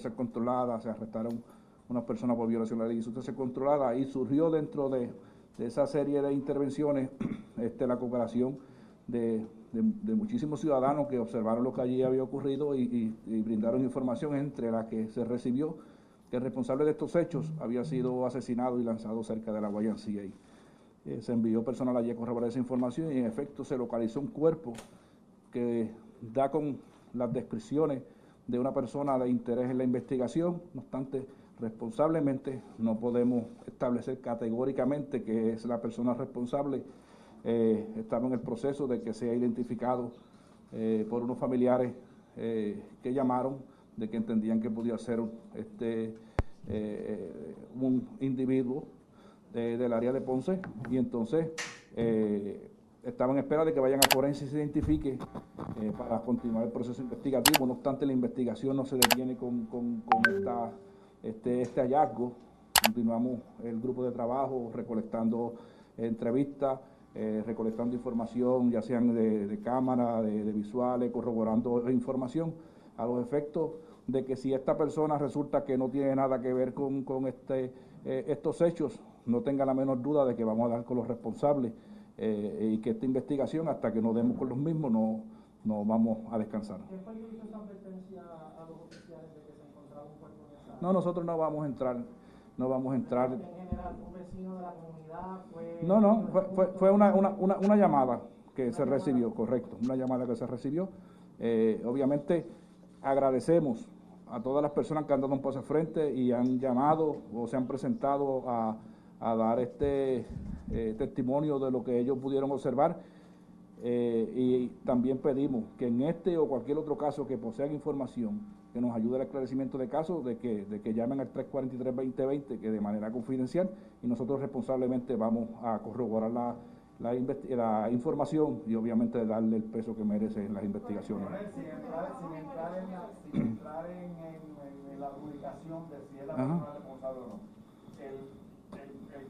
ser controlada, se arrestaron unas personas por violación de la ley de ser controlada y surgió dentro de, esa serie de intervenciones este, la cooperación de, muchísimos ciudadanos que observaron lo que allí había ocurrido y, brindaron información entre la que se recibió que el responsable de estos hechos había sido asesinado y lanzado cerca de la YMCA. Eh, se envió personal allí a corroborar esa información y en efecto se localizó un cuerpo que da con las descripciones de una persona de interés en la investigación, no obstante, responsablemente no podemos establecer categóricamente que es la persona responsable. Eh, estamos en el proceso de que sea identificado eh, por unos familiares eh, que llamaron de que entendían que podía ser este, un individuo del área de Ponce y entonces estaban en espera de que vayan a forense y se identifique para continuar el proceso investigativo. No obstante, la investigación no se detiene con, con esta este, este hallazgo. Continuamos el grupo de trabajo recolectando entrevistas, eh, recolectando información, ya sean de, cámara, de, visuales, corroborando información a los efectos de que si esta persona resulta que no tiene nada que ver con, este, eh, estos hechos, no tenga la menor duda de que vamos a dar con los responsables eh, y que esta investigación, hasta que nos demos con los mismos, no, no vamos a descansar. ¿Qué a los oficiales de que se encontraba un cuerpo no, nosotros no vamos a entrar, no vamos a entrar. ¿En general, un vecino de la comunidad fue...? No, no, fue, fue, una, una, una, llamada que se recibió, correcto, una llamada que se recibió. Eh, obviamente agradecemos a todas las personas que han dado un paso al frente y han llamado o se han presentado a, a dar este eh, testimonio de lo que ellos pudieron observar. Eh, y también pedimos que en este o cualquier otro caso que posean información que nos ayude al esclarecimiento de casos, de que, de que llamen al 343-2020, que de manera confidencial, y nosotros responsablemente vamos a corroborar la, la, la información y obviamente darle el peso que merece en las investigaciones. Sin entrar, sin entrar, en, la, sin entrar en, en, la publicación de si es la persona responsable o no, el,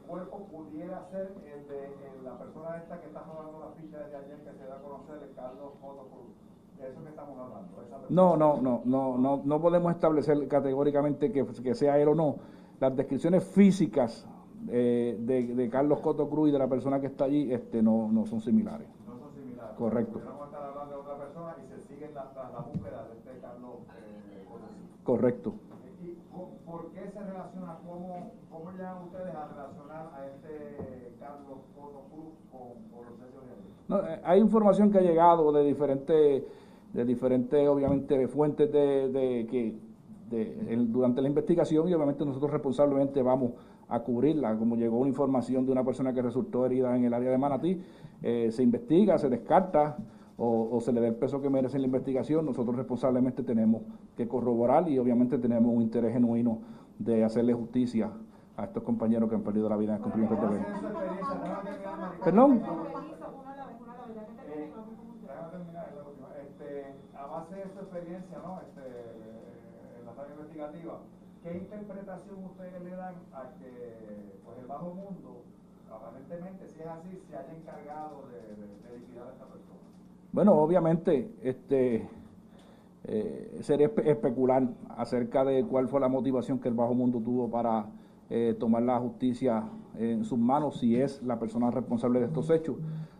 cuerpo pudiera ser el de la persona esta que está robando la ficha de ayer que se da a conocer, el Carlos Foto Cruz eso que estamos hablando. No, no, no, no, no, no podemos establecer categóricamente que, que sea él o no. Las descripciones físicas eh, de, de, Carlos Coto Cruz y de la persona que está allí este, no, no son similares. No son similares. Correcto. Estar hablando de otra persona y se sigue la, la, búsqueda de este Carlos eh, Correcto. ¿Y por qué se relaciona, cómo, cómo llegan ustedes a relacionar a este Carlos Cruz con, con los hechos no, eh, Hay información que ha llegado de diferentes de diferentes, obviamente, fuentes de, que durante la investigación y obviamente nosotros responsablemente vamos a cubrirla. Como llegó una información de una persona que resultó herida en el área de Manatí, eh, se investiga, se descarta o, se le da el peso que merece en la investigación, nosotros responsablemente tenemos que corroborar y obviamente tenemos un interés genuino de hacerle justicia a estos compañeros que han perdido la vida en cumplimiento de ley. ¿Perdón? base de su experiencia ¿no? este, en la área investigativa, ¿qué interpretación ustedes le dan a que pues, el bajo mundo, aparentemente, si es así, se haya encargado de, de, liquidar a esta persona? Bueno, obviamente, este eh, sería especular acerca de cuál fue la motivación que el bajo mundo tuvo para eh, tomar la justicia en sus manos si es la persona responsable de estos hechos.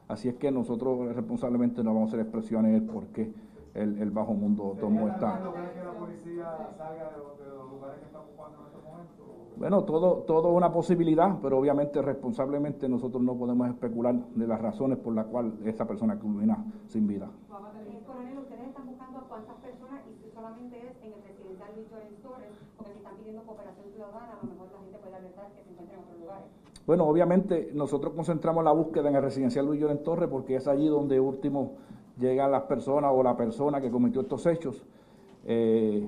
Así es que nosotros responsablemente no vamos a hacer expresiones del por qué el, el bajo mundo tomó esta. Bueno, todo, todo una posibilidad, pero obviamente responsablemente nosotros no podemos especular de las razones por las cuales esta persona culmina sin vida. Coronel, ustedes están buscando a cuántas personas y si solamente es en el residencial Luis Torres, porque si están pidiendo cooperación ciudadana, a lo mejor la gente puede alertar que se encuentren en otros lugares. Bueno, obviamente nosotros concentramos la búsqueda en el residencial Luis Llorens Torres porque es allí donde último llegan las personas o la persona que cometió estos hechos. Eh,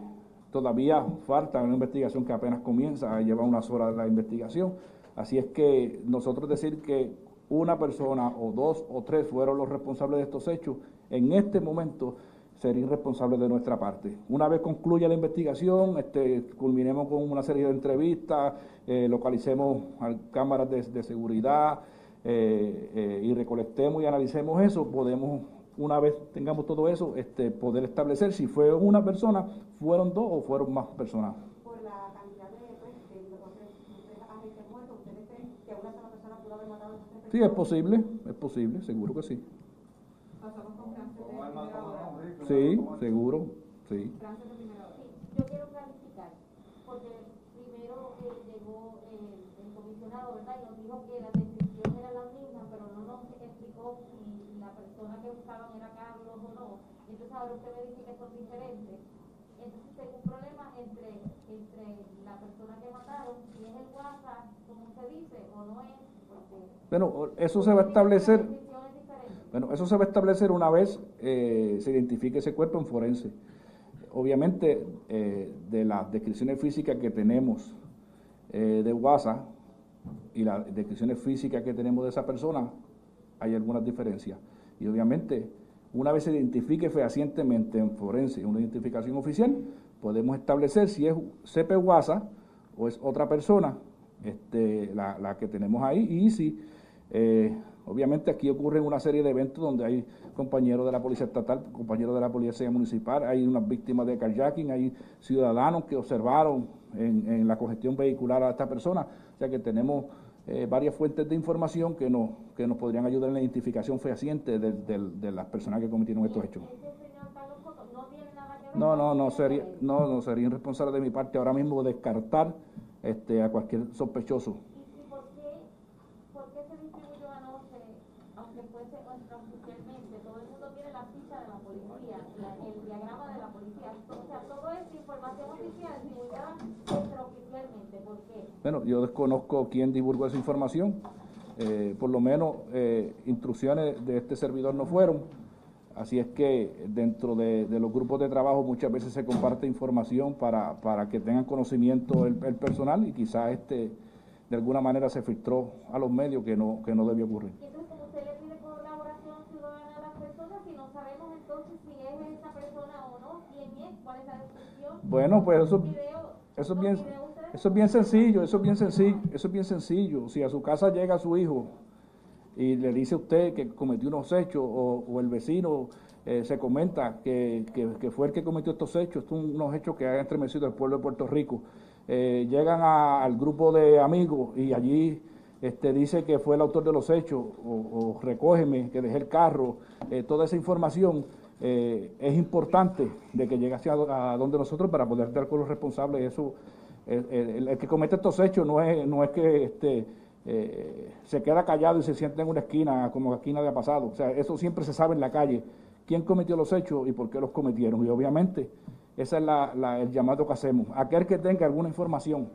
todavía falta una investigación que apenas comienza, lleva unas horas la investigación. Así es que nosotros decir que una persona o dos o tres fueron los responsables de estos hechos, en este momento sería irresponsable de nuestra parte. Una vez concluya la investigación, este, culminemos con una serie de entrevistas, eh, localicemos cámaras de, seguridad eh, y recolectemos y analicemos eso, podemos una vez tengamos todo eso, este, poder establecer si fue una persona, fueron dos o fueron más personas. Por la cantidad de, pues, de los tres, tres agentes muertos, ¿ustedes creen que una sola persona pudo haber matado a esas tres Sí, es posible, es posible, seguro que sí. Pasamos con Frances de primera hora. Sí, seguro, sí. Yo quiero clarificar, porque primero eh, llegó el, comisionado, ¿verdad? Y nos dijo que las descripciones eran las mismas, pero no nos explicó si la persona que buscaban era Carlos o no. Entonces ahora usted me dice que son diferentes. Entonces tengo un problema entre, entre la persona que mataron, si es el WhatsApp, como se dice, o no es, porque... Bueno, eso se va a establecer. Bueno, eso se va a establecer una vez eh, se identifique ese cuerpo en forense. Obviamente, eh, de las descripciones físicas que tenemos eh, de WhatsApp y las descripciones físicas que tenemos de esa persona, hay algunas diferencias. Y obviamente, una vez se identifique fehacientemente en forense una identificación oficial, podemos establecer si es CP WhatsApp o es otra persona este, la, la que tenemos ahí y si obviamente aquí ocurren una serie de eventos donde hay compañeros de la policía estatal, compañeros de la policía municipal, hay unas víctimas de carjacking, hay ciudadanos que observaron en, la congestión vehicular a esta persona, o sea que tenemos eh, varias fuentes de información que nos, que nos podrían ayudar en la identificación fehaciente de, de- de las personas que cometieron estos hechos. No No, no, sería, no, no sería irresponsable de mi parte ahora mismo descartar este, a cualquier sospechoso. ¿Y, y por, qué, por qué se distribuyó anoche, aunque fuese extraoficialmente? Todo el mundo tiene la ficha de la policía, de la policía. O sea, todo es información oficial divulgada extraoficialmente. ¿Por qué? Bueno, yo desconozco quién divulgó esa información. Eh, por lo menos eh, instrucciones de este servidor no fueron. Así es que dentro de, de los grupos de trabajo muchas veces se comparte información para, para que tengan conocimiento el, el personal y quizás este de alguna manera se filtró a los medios que no, que no debió ocurrir. Bueno, pues eso, es bien, eso es bien sencillo, eso es bien sencillo, eso es bien sencillo. Si a su casa llega su hijo y le dice a usted que cometió unos hechos o, o el vecino eh, se comenta que, que- que fue el que cometió estos hechos, estos son unos hechos que han estremecido al pueblo de Puerto Rico, eh, llegan a- al grupo de amigos y allí este, dice que fue el autor de los hechos o, o recógeme, que dejé el carro, eh, toda esa información eh, es importante de que hacia a, donde nosotros para poder dar con los responsables. Eso, el, que comete estos hechos no es, no es que este, eh, se queda callado y se sienta en una esquina como aquí nadie ha pasado. O sea, eso siempre se sabe en la calle, quién cometió los hechos y por qué los cometieron. Y obviamente, ese es la- la- el llamado que hacemos. Aquel que tenga alguna información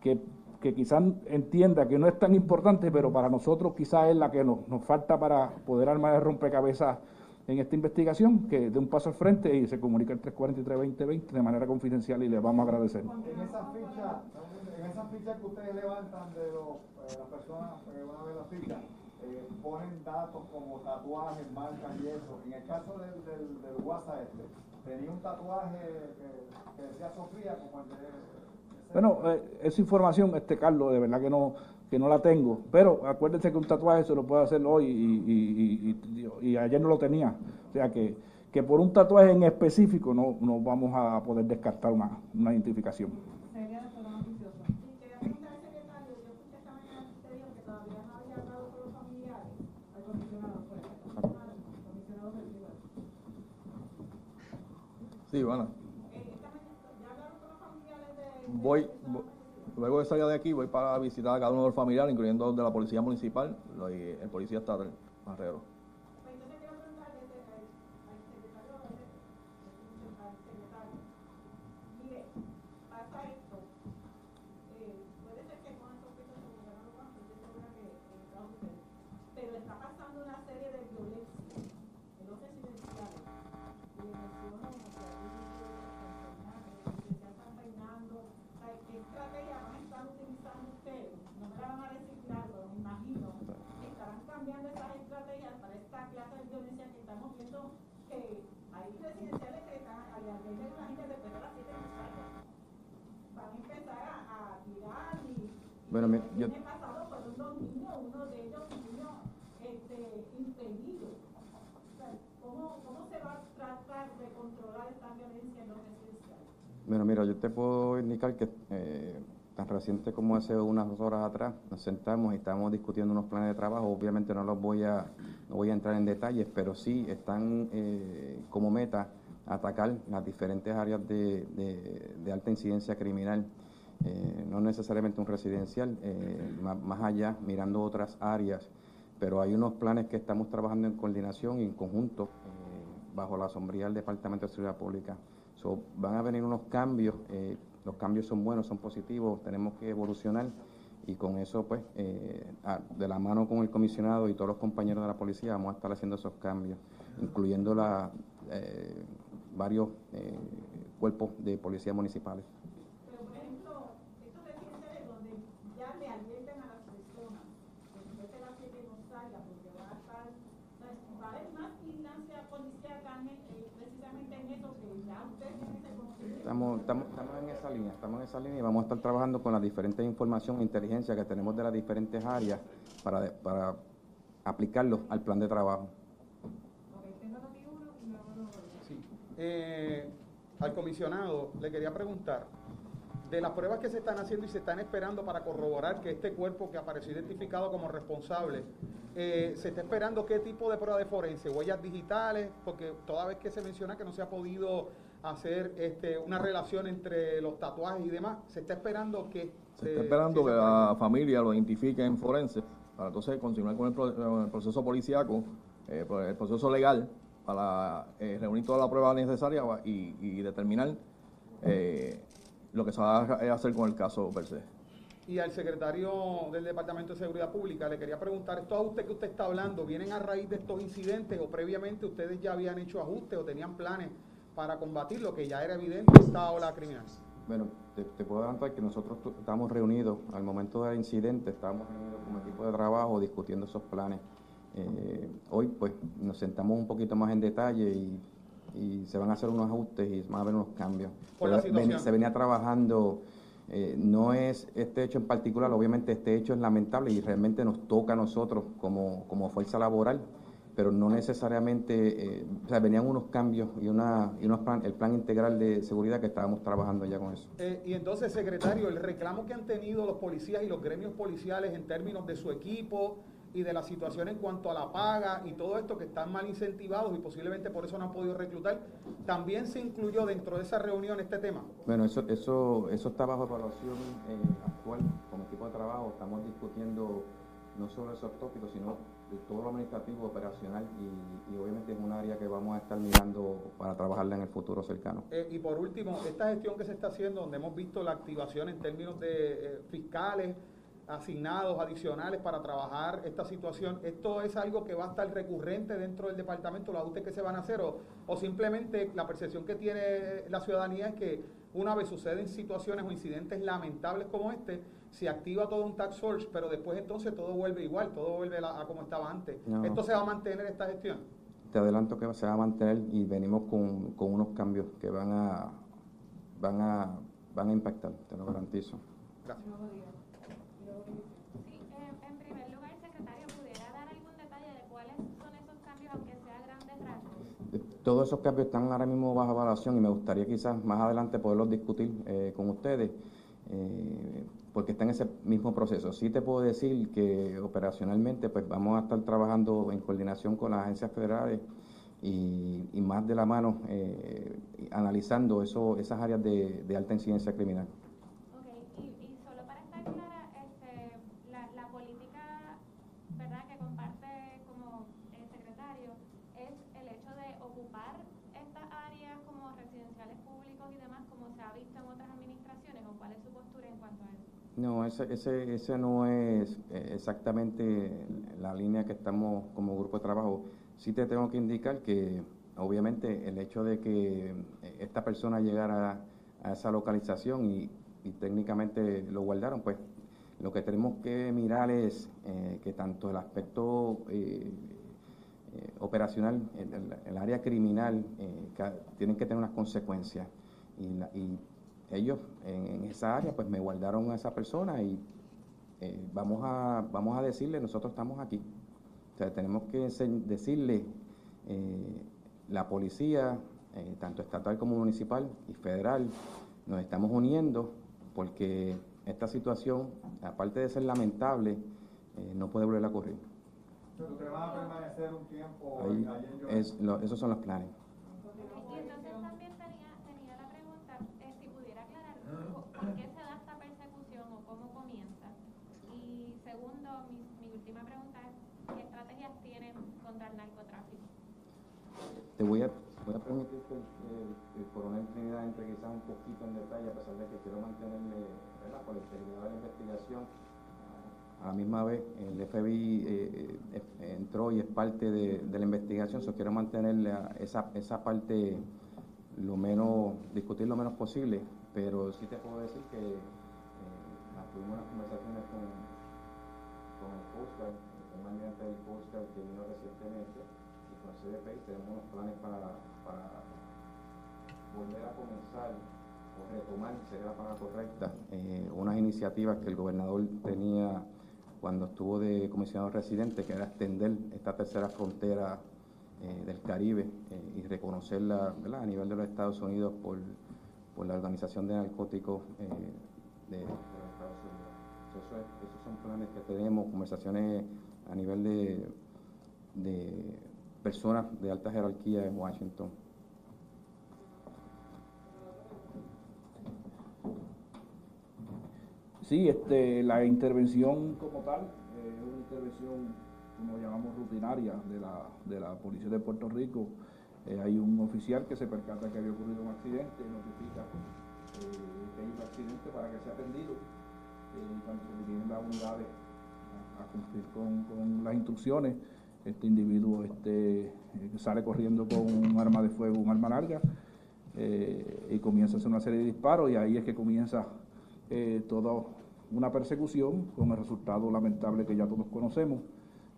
que, que quizás entienda que no es tan importante, pero para nosotros quizás es la que nos, nos falta para poder armar el rompecabezas en esta investigación, que dé un paso al frente y se comunica el 343-2020 de manera confidencial y le vamos a agradecer. En esa ficha, en esa ficha que ustedes levantan de los, eh, las personas que van a ver la ficha, eh, ponen datos como tatuajes, marcas y eso. En el caso del, del, del WhatsApp este, tenía un tatuaje que, que decía Sofía como el de... Bueno, eh, esa información, este Carlos, de verdad que no que no la tengo, pero acuérdense que un tatuaje se lo puede hacer hoy y, y- y- y- y ayer no lo tenía. O sea que, que por un tatuaje en específico no, no vamos a poder descartar una, una identificación. Sería de programa oficioso. Y quería preguntar al secretario, yo escuché esta mañana que usted dijo que todavía no había hablado con los familiares. Al comisionado, al comisionado del tribunal. Sí, bueno. Eh, Voy, esta persona? vo- luego de salir de aquí, voy para visitar a cada uno de los familiares, incluyendo de la policía municipal el policía estatal, Marrero. París presidencial decretará a la ley la gente después de las 7 de la Van a empezar a, tirar y. Bueno, me, yo... El pasado por unos niños, uno de ellos, un niño este, impedido. O sea, ¿cómo, ¿Cómo se va a tratar de controlar esta violencia no residencial? Bueno, mira, yo te puedo indicar que. Eh, tan reciente como hace unas horas atrás nos sentamos y estamos discutiendo unos planes de trabajo. Obviamente no los voy a, no voy a entrar en detalles, pero sí están eh, como meta atacar las diferentes áreas de, de- alta incidencia criminal. Eh, no necesariamente un residencial, eh, más, allá, mirando otras áreas, pero hay unos planes que estamos trabajando en coordinación y en conjunto bajo la sombría del Departamento de Seguridad Pública. Van a venir unos cambios, los cambios son buenos, son positivos, tenemos que evolucionar y con eso, pues, eh, de la mano con el comisionado y todos los compañeros de la policía vamos a estar haciendo esos cambios, incluyendo la, eh, varios eh, cuerpos de policía municipales. Pero, por ejemplo, estos residenciales donde ya le advierten a las personas que después de las siete no salga porque va a estar, ¿sabes? va a haber más vigilancia policíaca en, eh, precisamente en eso que ya ustedes tienen ese conocimiento. Estamos, estamos, estamos en esa línea, estamos en esa línea y vamos a estar trabajando con las diferentes información e inteligencia que tenemos de las diferentes áreas para, para aplicarlo al plan de trabajo. Sí. Eh, al comisionado le quería preguntar, de las pruebas que se están haciendo y se están esperando para corroborar que este cuerpo que apareció identificado como responsable, eh, se está esperando qué tipo de prueba de forense, huellas digitales, porque toda vez que se menciona que no se ha podido hacer este, una relación entre los tatuajes y demás, se está esperando que... Se está esperando que la familia lo identifique en forense para entonces continuar con el, pro- con el proceso policíaco, eh, pues, el proceso legal, para eh, reunir toda la prueba necesaria y, y determinar eh, lo que se va a hacer con el caso per se. Y al secretario del Departamento de Seguridad Pública le quería preguntar, ¿estos ajustes que usted está hablando vienen a raíz de estos incidentes o previamente ustedes ya habían hecho ajustes o tenían planes para combatir lo que ya era evidente esta ola criminal? Bueno, te, te puedo adelantar que nosotros estamos reunidos al momento del incidente, estábamos reunidos como equipo de trabajo discutiendo esos planes. Eh, hoy pues nos sentamos un poquito más en detalle y, y se van a hacer unos ajustes y van a haber unos cambios. Por la Pero ven- situación. se venía trabajando, eh, no es este hecho en particular, obviamente este hecho es lamentable y realmente nos toca a nosotros como, como fuerza laboral, pero no necesariamente, eh, o sea, venían unos cambios y, una, y unos plan, el plan integral de seguridad que estábamos trabajando ya con eso. Eh, y entonces, secretario, el reclamo que han tenido los policías y los gremios policiales en términos de su equipo y de la situación en cuanto a la paga y todo esto que están mal incentivados y posiblemente por eso no han podido reclutar, también se incluyó dentro de esa reunión este tema. Bueno, eso, eso, eso está bajo evaluación eh, actual como equipo de trabajo. Estamos discutiendo no solo esos tópicos, sino de todo lo administrativo, operacional y, y obviamente es un área que vamos a estar mirando para trabajarla en el futuro cercano. Eh, y por último, esta gestión que se está haciendo, donde hemos visto la activación en términos de eh, fiscales asignados adicionales para trabajar esta situación, ¿esto es algo que va a estar recurrente dentro del departamento, los ajustes que se van a hacer o, o simplemente la percepción que tiene la ciudadanía es que una vez suceden situaciones o incidentes lamentables como este, se activa todo un tax force, pero después entonces todo vuelve igual, todo vuelve a, a como estaba antes. No. ¿Esto se va a mantener esta gestión? Te adelanto que se va a mantener y venimos con, con unos cambios que van a, van a, van a impactar, te lo garantizo. Gracias. Sí, eh, en primer lugar, secretario, ¿pudiera dar algún detalle de cuáles son esos cambios, aunque sea a grandes rasgos? Todos esos cambios están ahora mismo bajo evaluación y me gustaría quizás más adelante poderlos discutir eh, con ustedes, eh, porque está en ese mismo proceso. Sí te puedo decir que operacionalmente pues vamos a estar trabajando en coordinación con las agencias federales y, más de la mano eh, analizando eso, esas áreas de alta incidencia criminal. Ok, y, y solo para estar clara, este, la, la política, ¿verdad?, que comparte como el secretario, es el hecho de ocupar estas áreas como residenciales públicos y demás, como se ha visto en otras administraciones, o cuál es su postura en cuanto a eso. No, ese, ese, ese no es eh, exactamente la línea que estamos como grupo de trabajo. Sí te tengo que indicar que obviamente el hecho de que eh, esta persona llegara a esa localización y, técnicamente lo guardaron, pues lo que tenemos que mirar es eh, que tanto el aspecto operacional, el, el- área criminal, tienen que tener unas consecuencias. Ellos en, en esa área pues me guardaron a esa persona y eh, vamos, a, vamos a decirle, nosotros estamos aquí. O sea, tenemos que decirle, eh, la policía eh, tanto estatal como municipal y federal, nos estamos uniendo porque esta situación, aparte de ser lamentable, eh, no puede volver a ocurrir. ¿Ustedes van a permanecer un tiempo Ahí allí en Johnson? es, lo- esos son los planes. Y entonces también contra el narcotráfico? Te voy a, voy a permitir que el, el- el coronel Trinidad entre un poquito en detalle, a pesar de que quiero mantenerme ¿verdad? por la integridad de la investigación. A la misma vez, el FBI eh, eh, entró y es parte de, la investigación, so quiero mantener la- esa, esa parte lo menos, discutir lo menos posible, pero sí te puedo decir que eh, tuvimos unas conversaciones con, con el Coast El comandante del Coast que vino recientemente, y con CDP tenemos unos planes para, volver a comenzar o retomar, sería la palabra correcta, eh, unas iniciativas que el gobernador tenía cuando estuvo de comisionado residente, que era extender esta tercera frontera eh, del Caribe eh, y reconocerla a nivel de los Estados Unidos por, por la Organización de Narcóticos de, los Estados Unidos. So, eso es- esos son planes que tenemos, conversaciones a nivel de, de personas de alta jerarquía en Washington. Sí, este, la intervención como tal eh, es una intervención, como llamamos, rutinaria de la, de la Policía de Puerto Rico. Eh, hay un oficial que se percata que había ocurrido un accidente, notifica eh, que hay un accidente para que sea atendido. Y cuando se dirigen las unidades a, cumplir con, con las instrucciones, este individuo este, eh, sale corriendo con un arma de fuego, un arma larga, eh, y comienza a hacer una serie de disparos y ahí es que comienza eh, toda una persecución con el resultado lamentable que ya todos conocemos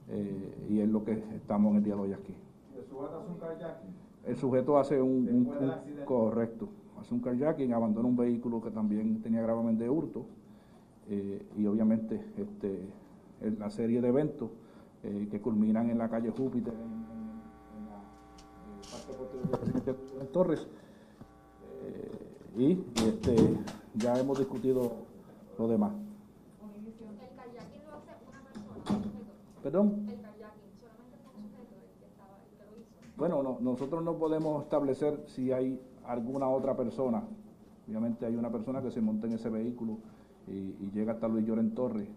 eh, y es lo que estamos en el día de hoy aquí. ¿El sujeto hace un carjacking? El sujeto hace un, un- correcto, hace un carjacking, abandona un vehículo que también tenía gravamen de hurto y obviamente este, en la serie de eventos eh, que culminan en la calle Júpiter en, en- en la eh, parte posterior del presidente Torres eh, y, este, ya hemos discutido lo demás. Perdón. Bueno, no- nosotros no podemos establecer si hay alguna otra persona. Obviamente hay una persona que se monta en ese vehículo y, y llega hasta Luis Lloren Torres,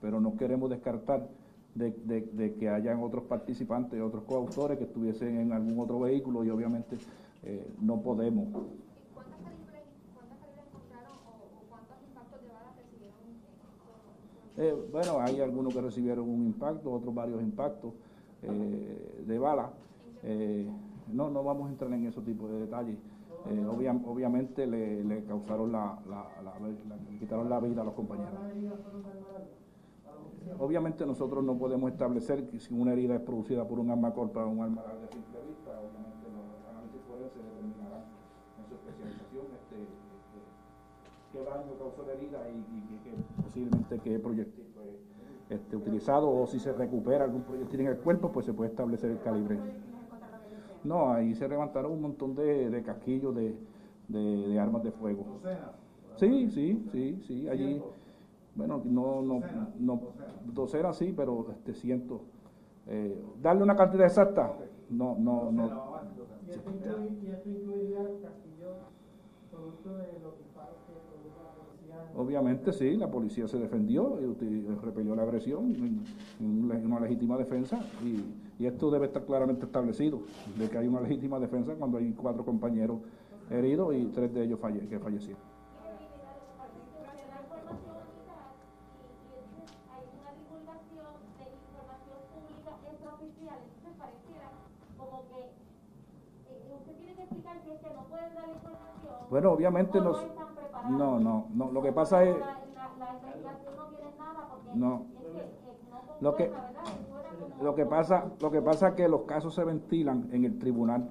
pero no queremos descartar de, de- de que hayan otros participantes, otros coautores que estuviesen en algún otro vehículo y obviamente eh, no podemos. ¿Y cuántas calibres, cuántas calibres encontraron o, o cuántos impactos de balas recibieron? eh, bueno, hay algunos que recibieron un impacto, otros varios impactos eh, de bala. Eh, no, no vamos a entrar en esos tipos de detalles. Eh, obvia- obviamente le, le causaron la, la- la- la- le quitaron la vida a los compañeros. Obviamente nosotros no podemos establecer que si una herida es producida por un arma corta o un arma a simple vista, obviamente los análisis forenses determinarán en su especialización este, este, qué daño causó la herida y, y posiblemente qué proyectil fue este, utilizado o si se recupera algún proyectil en el cuerpo, pues se puede establecer el calibre. No, ahí se levantaron un montón de, de casquillos de, de- de armas de fuego. Sí, sí, sí, sí, allí, bueno, no, no, no, docenas sí, pero este cientos. Eh, darle una cantidad exacta, no, no, no. Y esto incluiría castillo producto de los disparos que produjo la policía. en- Obviamente sí, la policía se defendió y uti- repelió la agresión en, una- legítima defensa y, y esto debe estar claramente establecido, de que hay una legítima defensa cuando hay cuatro compañeros heridos y tres de ellos falle- que fallecieron. Bueno, obviamente nos- no, no, no, lo que pasa es- no Lo que- Lo que pasa, lo que pasa es que los casos se ventilan en el tribunal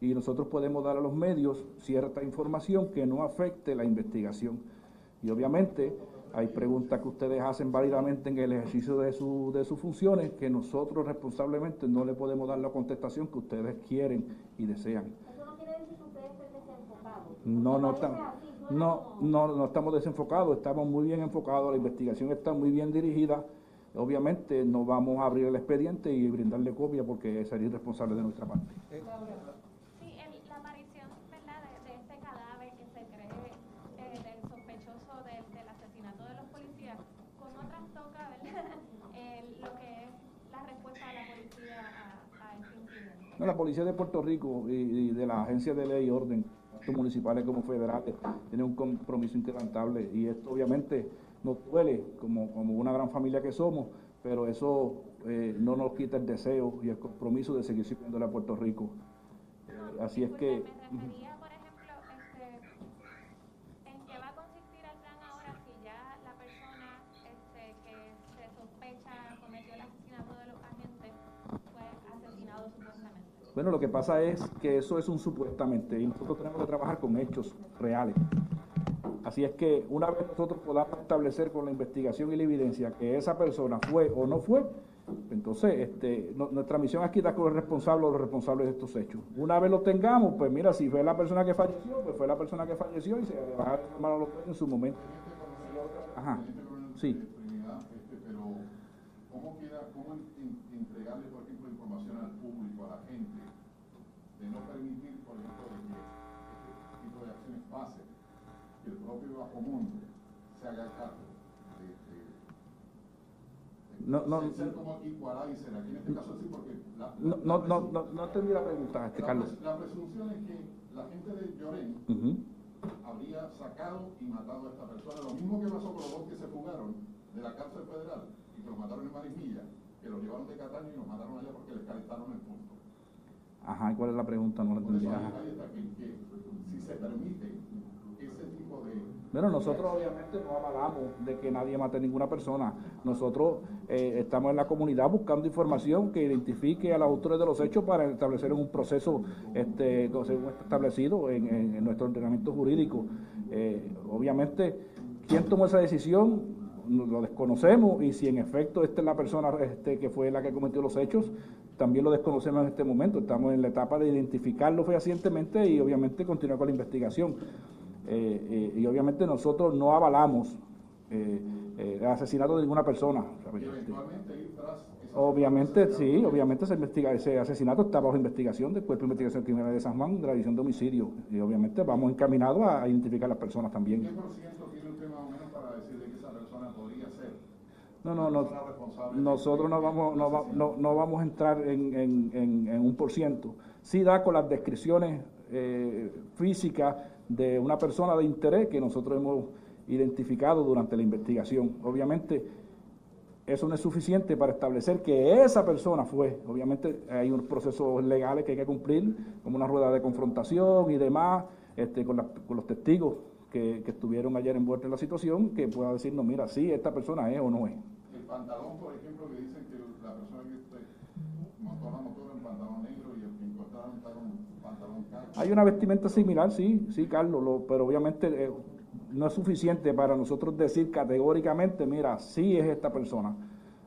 y nosotros podemos dar a los medios cierta información que no afecte la investigación. Y obviamente hay preguntas que ustedes hacen válidamente en el ejercicio de, su, de sus funciones que nosotros responsablemente no le podemos dar la contestación que ustedes quieren y desean. Eso no quiere decir que No, no, suena no, no, no estamos desenfocados, estamos muy bien enfocados, la investigación está muy bien dirigida. Obviamente no vamos a abrir el expediente y brindarle copia porque sería irresponsable de nuestra parte. Sí, el- la aparición ¿verdad? De, de este cadáver que se cree eh, del sospechoso del, del asesinato de los policías, ¿cómo trastoca ¿verdad? El- lo que es la respuesta de la policía a, a este incidente? No, la Policía de Puerto Rico y, y de la Agencia de Ley y Orden, tanto municipales como federales, tienen un compromiso inquebrantable y esto obviamente nos duele como, como una gran familia que somos, pero eso eh, no nos quita el deseo y el compromiso de seguir sirviéndole a Puerto Rico. Eh, así es que... Bueno, lo que pasa es que eso es un supuestamente y nosotros tenemos que trabajar con hechos reales. Así es que una vez nosotros podamos establecer con la investigación y la evidencia que esa persona fue o no fue, entonces este, nuestra misión es quitar con los responsables o los responsables de estos hechos. Una vez lo tengamos, pues mira, si fue la persona que falleció, pues fue la persona que falleció y se va a llamar a los en su momento. Ajá, sí. Bajomundo se haga cargo de, de, de No, no, ser, como Equalizer, aquí en este caso sí, porque la, No, la- no, la no, no, no entendí la pregunta, este la Carlos. la presunción es que la gente de Llorén habría sacado y matado a esta persona. Lo mismo que pasó con los dos que se fugaron de la cárcel federal y que los mataron en Marismilla, que los llevaron de Cataño y los mataron allá porque les calentaron el punto. Ajá, ¿y cuál es la pregunta? No la Por entendí. eso ahí, Ajá. ahí está, que, que si se permite ese tipo de... Bueno, nosotros obviamente no avalamos de que nadie mate ninguna persona. Nosotros eh, estamos en la comunidad buscando información que identifique a los autores de los hechos para establecer un proceso este, establecido en, en- en nuestro ordenamiento jurídico. Eh, obviamente, ¿quién tomó esa decisión? Lo desconocemos y si en efecto esta es la persona este, que fue la que cometió los hechos, también lo desconocemos en este momento. Estamos en la etapa de identificarlo fehacientemente y obviamente continuar con la investigación. Eh, eh, y obviamente nosotros no avalamos eh, eh, el asesinato de ninguna persona. Obviamente, sí, obviamente ese, investiga- ese asesinato está bajo investigación del Cuerpo de Investigación Criminal de San Juan, de la División de Homicidio. Y obviamente vamos encaminados a identificar a las personas ¿Qué también. por ciento tiene usted más o menos para decirle que esa persona podría ser? No, no, no. Nosotros no vamos, no, va- no, no vamos a entrar en, en- en- en un por ciento. Sí da con las descripciones eh, físicas de una persona de interés que nosotros hemos identificado durante la investigación. Obviamente, eso no es suficiente para establecer que esa persona fue. Obviamente hay unos procesos legales que hay que cumplir, como una rueda de confrontación y demás, este, con, la- con los testigos que, que estuvieron ayer envueltos en la situación, que pueda decirnos, mira, sí, esta persona es o no es. El pantalón, por ejemplo, que dicen que la persona que usted montó la motora en pantalón negro y el que encontraron está con pantalón caqui. Hay una vestimenta similar, sí, sí, Carlos, lo- pero obviamente eh, no es suficiente para nosotros decir categóricamente, mira, sí es esta persona.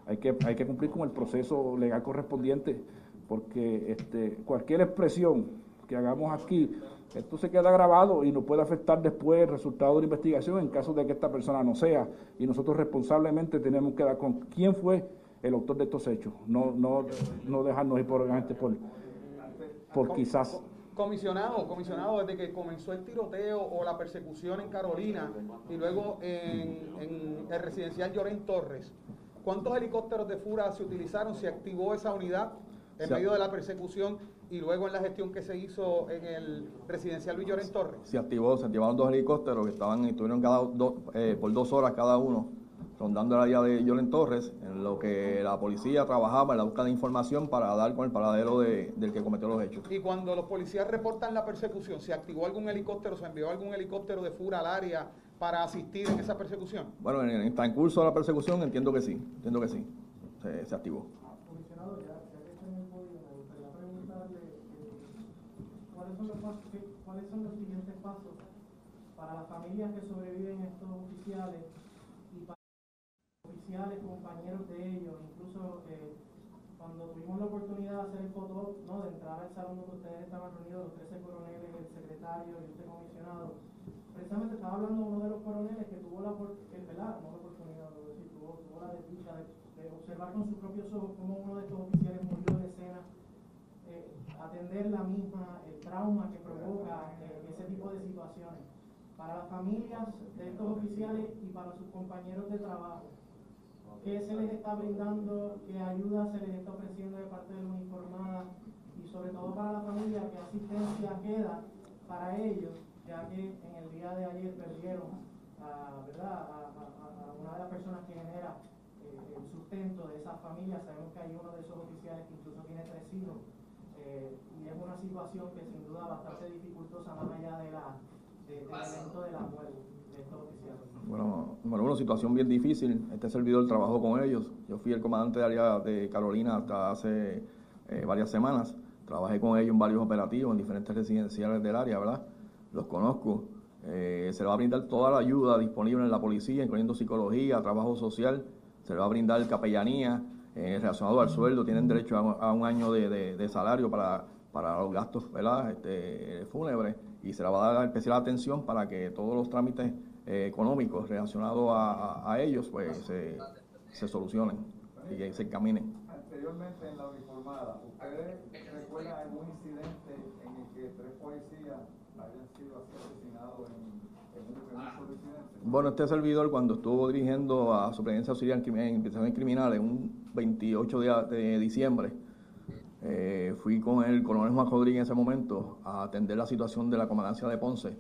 Hay que, hay que cumplir con el proceso legal correspondiente, porque este, cualquier expresión que hagamos aquí, esto se queda grabado y nos puede afectar después el resultado de la investigación en caso de que esta persona no sea. Y nosotros responsablemente tenemos que dar con quién fue el autor de estos hechos, no, no, no dejarnos ir por, por, por quizás. Comisionado, comisionado, desde que comenzó el tiroteo o la persecución en Carolina y luego en, en el residencial Llorén Torres, ¿cuántos helicópteros de FURA se utilizaron? ¿Se activó esa unidad en Se- medio de la persecución y luego en la gestión que se hizo en el residencial Luis Llorén Torres? Se activó, se activaron dos helicópteros que estaban, estuvieron cada do- eh, por dos horas cada uno rondando el área de Yolen Torres, en lo que la policía trabajaba en la búsqueda de información para dar con el paradero de- del que cometió los hechos. Y cuando los policías reportan la persecución, ¿se activó algún helicóptero, se envió algún helicóptero de FURA al área para asistir en esa persecución? Bueno, en el transcurso de la persecución entiendo que sí, entiendo que sí, se, se activó. Comisionado, ya, ya que está en el podio, me gustaría preguntarle eh, ¿cuáles, son los pasos, qué- cuáles son los siguientes pasos para las familias que sobreviven estos oficiales oficiales, compañeros de ellos, incluso eh, cuando tuvimos la oportunidad de hacer el foto, ¿no? de entrar al salón donde ustedes estaban reunidos, los 13 coroneles, el secretario y este comisionado, precisamente estaba hablando uno de los coroneles que tuvo la, el, ¿verdad? No la oportunidad, tuvo, la desdicha de, de observar con sus propios ojos cómo uno de estos oficiales murió en escena, eh, atender la misma, el trauma que provoca eh, ese tipo de situaciones. Para las familias de estos oficiales y para sus compañeros de trabajo, ¿qué se les está brindando? ¿Qué ayuda se les está ofreciendo de parte de la uniformada? Y sobre todo para la familia, ¿qué asistencia queda para ellos? Ya que en el día de ayer perdieron a, ¿verdad? a, a- a- a una de las personas que genera eh, el sustento de esa familia. Sabemos que hay uno de esos oficiales que incluso tiene tres hijos. eh, y es una situación que sin duda bastante dificultosa más allá de la, de- del evento de la muerte. Bueno, número uno, situación bien difícil. Este servidor trabajó con ellos. Yo fui el comandante de área de Carolina hasta hace eh, varias semanas. Trabajé con ellos en varios operativos, en diferentes residenciales del área, ¿verdad? Los conozco. Eh, se le va a brindar toda la ayuda disponible en la policía, incluyendo psicología, trabajo social. Se le va a brindar capellanía eh, relacionado al sueldo. Tienen derecho a, un- año de, de- de salario para, para los gastos ¿verdad? Este, fúnebres y se le va a dar especial atención para que todos los trámites eh, económicos relacionados a, a- a ellos pues se, se solucionen y que se encaminen. Anteriormente en la uniformada, ¿ustedes recuerdan algún incidente en el que tres policías hayan sido asesinados en, en un, en un solo incidente? Bueno, este servidor cuando estuvo dirigiendo a Superintendencia Auxiliar en Investigaciones Criminales un 28 de, de diciembre, eh, fui con el coronel Juan Rodríguez en ese momento a atender la situación de la comandancia de Ponce,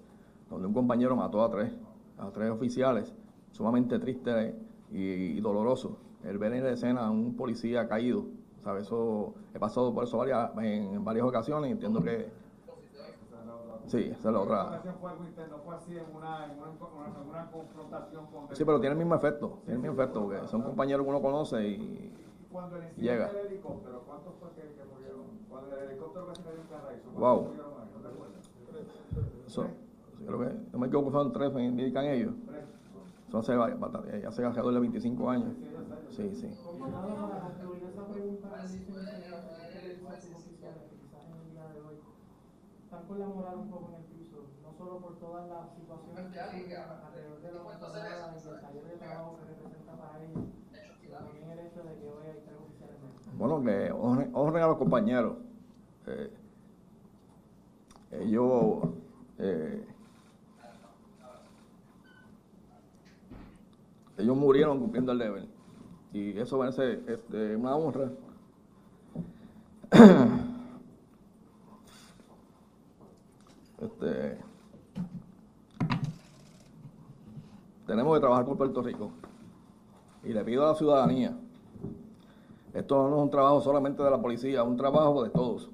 donde un compañero mató a tres, a tres oficiales, sumamente triste y, doloroso. El ver en la escena a un policía caído, ¿sabes? Eso, he pasado por eso varias, en, varias ocasiones y entiendo que sí, esa es la otra. Sí, pero tiene el mismo efecto, tiene el mismo efecto, porque son compañeros que uno conoce y Cuando el llega. del helicóptero, ¿cuántos fue que, que murieron? Cuando el helicóptero que se cayó en Carraizo, ¿cuántos Wow. murieron ahí? ¿No te acuerdas? Eso, creo que, no me equivoco, son tres, me indican ellos. Tres. Eso hace, hace alrededor de 25 años. Sí, sí. Comisionado, para concluir esa pregunta que le hice en ese caso, que le hice a sus oficiales, que quizás en el día de hoy están con la moral un poco en el piso, no solo por todas las situaciones que surgen alrededor de la uniformada y el taller de trabajo que representa para ellos, sino también el hecho de que hoy hay tres oficiales menos. Bueno, que honren, honren a los compañeros. Eh, ellos eh, ellos murieron cumpliendo el deber. Y eso merece este, una honra. Este, tenemos que trabajar por Puerto Rico. Y le pido a la ciudadanía esto no es un trabajo solamente de la policía, es un trabajo de todos.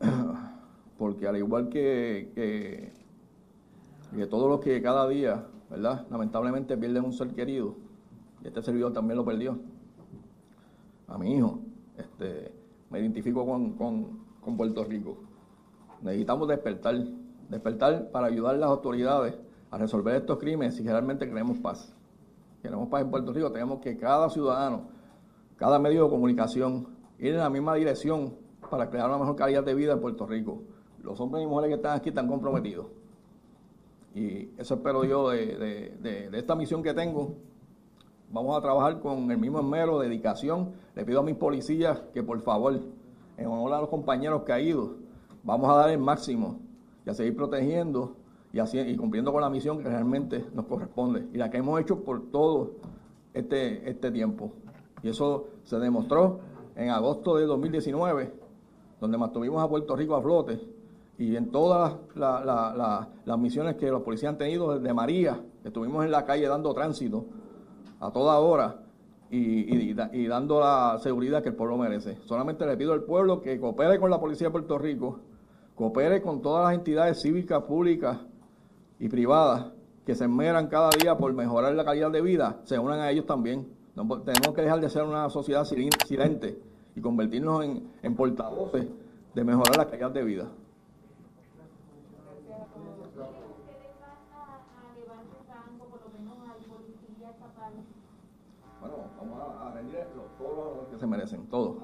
Porque al igual que, que, que todos los que cada día, ¿verdad? Lamentablemente pierden un ser querido, y este servidor también lo perdió. A mi hijo, este, me identifico con, con, con Puerto Rico. Necesitamos despertar, despertar para ayudar a las autoridades a resolver estos crímenes si realmente queremos paz queremos paz en Puerto Rico, tenemos que cada ciudadano, cada medio de comunicación, ir en la misma dirección para crear una mejor calidad de vida en Puerto Rico. Los hombres y mujeres que están aquí están comprometidos. Y eso espero yo de, de- de- esta misión que tengo. Vamos a trabajar con el mismo esmero, dedicación. Le pido a mis policías que por favor, en honor a los compañeros caídos, vamos a dar el máximo y a seguir protegiendo y, así, y cumpliendo con la misión que realmente nos corresponde y la que hemos hecho por todo este, este tiempo. Y eso se demostró en agosto de 2019, donde mantuvimos a Puerto Rico a flote y en todas la- la- la- las misiones que los policías han tenido desde María, estuvimos en la calle dando tránsito a toda hora y, y- y da- y dando la seguridad que el pueblo merece. Solamente le pido al pueblo que coopere con la Policía de Puerto Rico, coopere con todas las entidades cívicas, públicas y privadas que se esmeran cada día por mejorar la calidad de vida, se unan a ellos también. No tenemos que dejar de ser una sociedad silente y convertirnos en portavoces de mejorar la calidad de vida. ustedes van a, a levantar rango, por lo menos al policía estatal, bueno, vamos a, a rendir los- todos los honores que se merecen, todos.